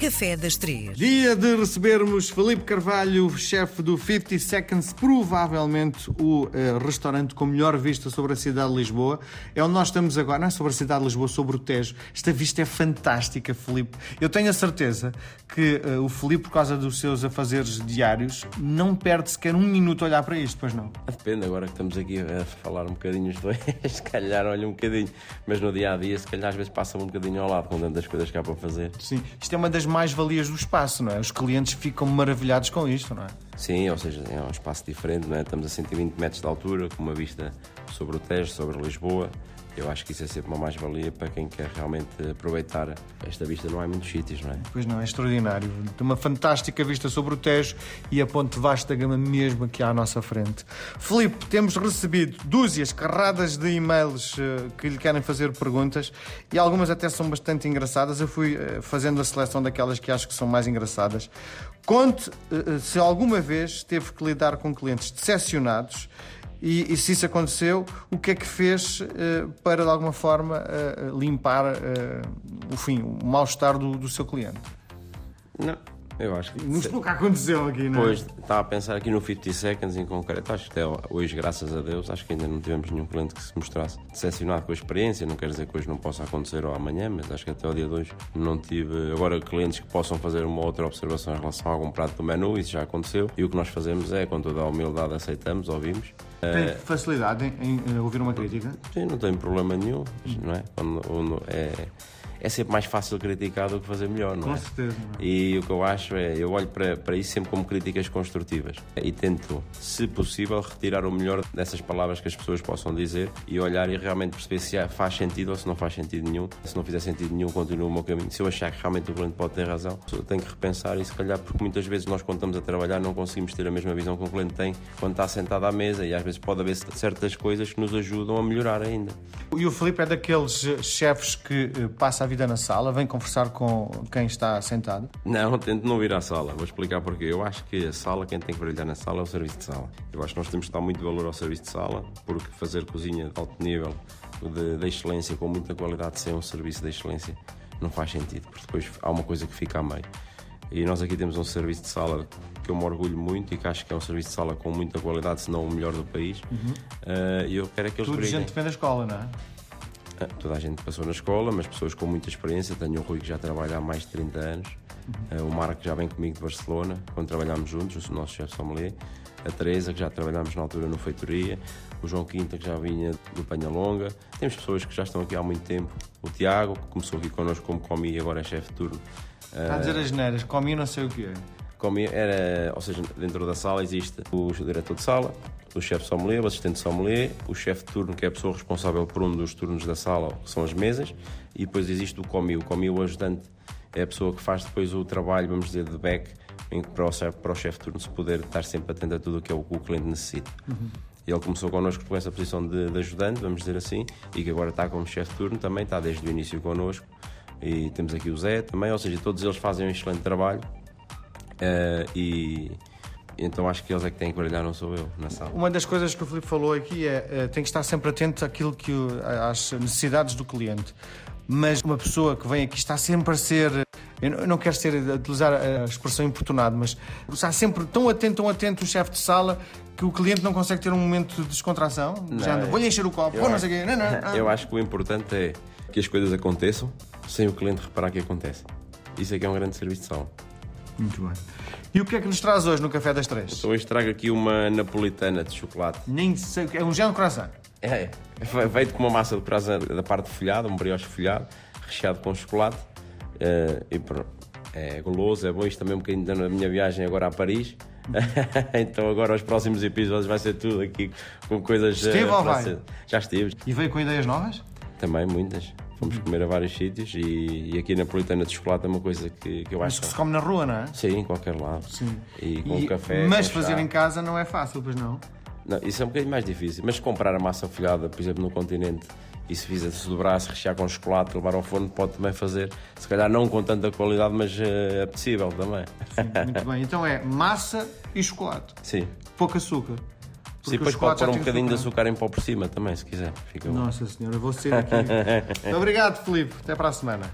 Café das Três. Dia de recebermos Felipe Carvalho, chefe do 50 Seconds, provavelmente o eh, restaurante com melhor vista sobre a cidade de Lisboa. É onde nós estamos agora, não é sobre a cidade de Lisboa, sobre o Tejo. Esta vista é fantástica, Felipe. Eu tenho a certeza que eh, o Felipe, por causa dos seus afazeres diários, não perde sequer um minuto a olhar para isto, pois não? Depende, agora que estamos aqui a falar um bocadinho os dois, se calhar olha um bocadinho, mas no dia a dia, se calhar às vezes passa um bocadinho ao lado com tantas coisas que há para fazer. Sim, isto é uma das mais-valias do espaço, não é? Os clientes ficam maravilhados com isto, não é? Sim, ou seja, é um espaço diferente, não é? Estamos a 120 metros de altura, com uma vista sobre o Tejo, sobre Lisboa. Eu acho que isso é sempre uma mais-valia para quem quer realmente aproveitar esta vista. Não há muitos sítios, não é? Pois não, é extraordinário. Tem uma fantástica vista sobre o Tejo e a ponte vasta gama mesmo aqui à nossa frente. Filipe, temos recebido dúzias, carradas de e-mails eh, que lhe querem fazer perguntas e algumas até são bastante engraçadas. Eu fui eh, fazendo a seleção daquelas que acho que são mais engraçadas. Conte eh, se alguma vez teve que lidar com clientes decepcionados e, e, se isso aconteceu, o que é que fez uh, para, de alguma forma, uh, limpar uh, o fim, o mal-estar do, do, seu cliente? Não, eu acho que. Nos nunca aconteceu aqui, não é? Pois, estava a pensar aqui no 50 Seconds em concreto. Acho que até hoje, graças a Deus, acho que ainda não tivemos nenhum cliente que se mostrasse decepcionado com a experiência. Não quer dizer que hoje não possa acontecer ou amanhã, mas acho que até o dia de hoje não tive. Agora, clientes que possam fazer uma outra observação em relação a algum prato do menu, isso já aconteceu. E o que nós fazemos é, com toda a humildade, aceitamos, ouvimos tem eh, facilidade em, em, ouvir uma crítica? Sim, não tem problema nenhum, não é? Quando, é é sempre mais fácil criticar do que fazer melhor, não é? Com certeza. É? E o que eu acho é, eu olho para, para isso sempre como críticas construtivas e tento, se possível, retirar o melhor dessas palavras que as pessoas possam dizer e olhar e realmente perceber se faz sentido ou se não faz sentido nenhum. Se não fizer sentido nenhum, continuo o meu caminho. Se eu achar que realmente o cliente pode ter razão, tenho que repensar e se calhar, porque muitas vezes nós, quando estamos a trabalhar, não conseguimos ter a mesma visão que o cliente tem quando está sentado à mesa e às vezes pode haver certas coisas que nos ajudam a melhorar ainda. E o Felipe é daqueles chefes que eh, passa a vida na sala, vem conversar com quem está sentado? Não, tento não vir à sala. Vou explicar porquê. Eu acho que a sala, quem tem que brilhar na sala é o serviço de sala. Eu acho que nós temos que dar muito valor ao serviço de sala, porque fazer cozinha de alto nível, de, de excelência, com muita qualidade, sem um serviço de excelência, não faz sentido, porque depois há uma coisa que fica a meio. E nós aqui temos um serviço de sala que eu me orgulho muito e que acho que é um serviço de sala com muita qualidade, se não o melhor do país. Uhum. Uh, e eu quero que eles Tudo gente vem da escola, não é? Ah, toda a gente passou na escola, mas pessoas com muita experiência. Tenho o Rui que já trabalha há mais de 30 anos, uhum. o Marco que já vem comigo de Barcelona, quando trabalhámos juntos, o nosso chefe sommelier, a Teresa que já trabalhámos na altura no Feitoria, o João Quinta que já vinha do Panhalonga. Temos pessoas que já estão aqui há muito tempo, o Tiago que começou aqui connosco como comi e agora é chefe de turno. Está a dizer as neiras, comi não sei o que é. Comi era, ou seja, dentro da sala existe o diretor de sala, o chefe sommelier, o assistente sommelier, o chefe de turno, que é a pessoa responsável por um dos turnos da sala, que são as mesas, e depois existe o comi. O comi, o ajudante, é a pessoa que faz depois o trabalho, vamos dizer, de back, para o, para o chefe de turno se poder estar sempre atento a tudo o que é o, que o cliente necessita. Uhum. Ele começou connosco com essa posição de, de, ajudante, vamos dizer assim, e que agora está como chefe de turno também, está desde o início connosco. E temos aqui o Zé também, ou seja, todos eles fazem um excelente trabalho. Uh, e, então acho que eles é que têm que brilhar, não sou eu, na sala. Uma das coisas que o Filipe falou aqui é, é tem que estar sempre atento àquilo que, às necessidades do cliente. Mas uma pessoa que vem aqui está sempre a ser. Eu não quero ser, utilizar a expressão importunado, mas está sempre tão atento, tão atento o chefe de sala que o cliente não consegue ter um momento de descontração. Não, vou-lhe encher o copo, vou não sei. Não, não, Eu acho que o importante é que as coisas aconteçam sem o cliente reparar que acontece. Isso é que é um grande serviço de sala. Muito bem. E o que é que nos traz hoje no Café das Três? Então hoje trago aqui uma napolitana de chocolate. Nem sei, é um género croissant. É, é feito com uma massa de croissant da parte folhada, um brioche folhado, recheado com chocolate. Uh, e pronto, é goloso, é bom. Isto também um bocadinho da minha viagem agora a Paris. então agora os próximos episódios vai ser tudo aqui com coisas... Esteve uh, ou vai? Ser... Já estive. E veio com ideias novas? Também, muitas. Fomos comer a vários sítios e, e aqui na Politana de Chocolate é uma coisa que, que eu acho. Mas que se come na rua, não é? Sim, em qualquer lado. Sim. E com e, café. Mas fazer chá. em casa não é fácil, pois não? Não, isso é um bocadinho mais difícil. Mas comprar a massa folhada, por exemplo, no continente, e se fizer-se do braço, rechear com chocolate, levar ao forno, pode também fazer. Se calhar não com tanta qualidade, mas uh, apetecível também. Sim, muito bem. Então é massa e chocolate. Sim. Pouco açúcar. Sim, depois pode pôr um bocadinho de açúcar em pó por cima também, se quiser. Fica Nossa Senhora, vou ser aqui. Obrigado, Filipe. Até para a semana.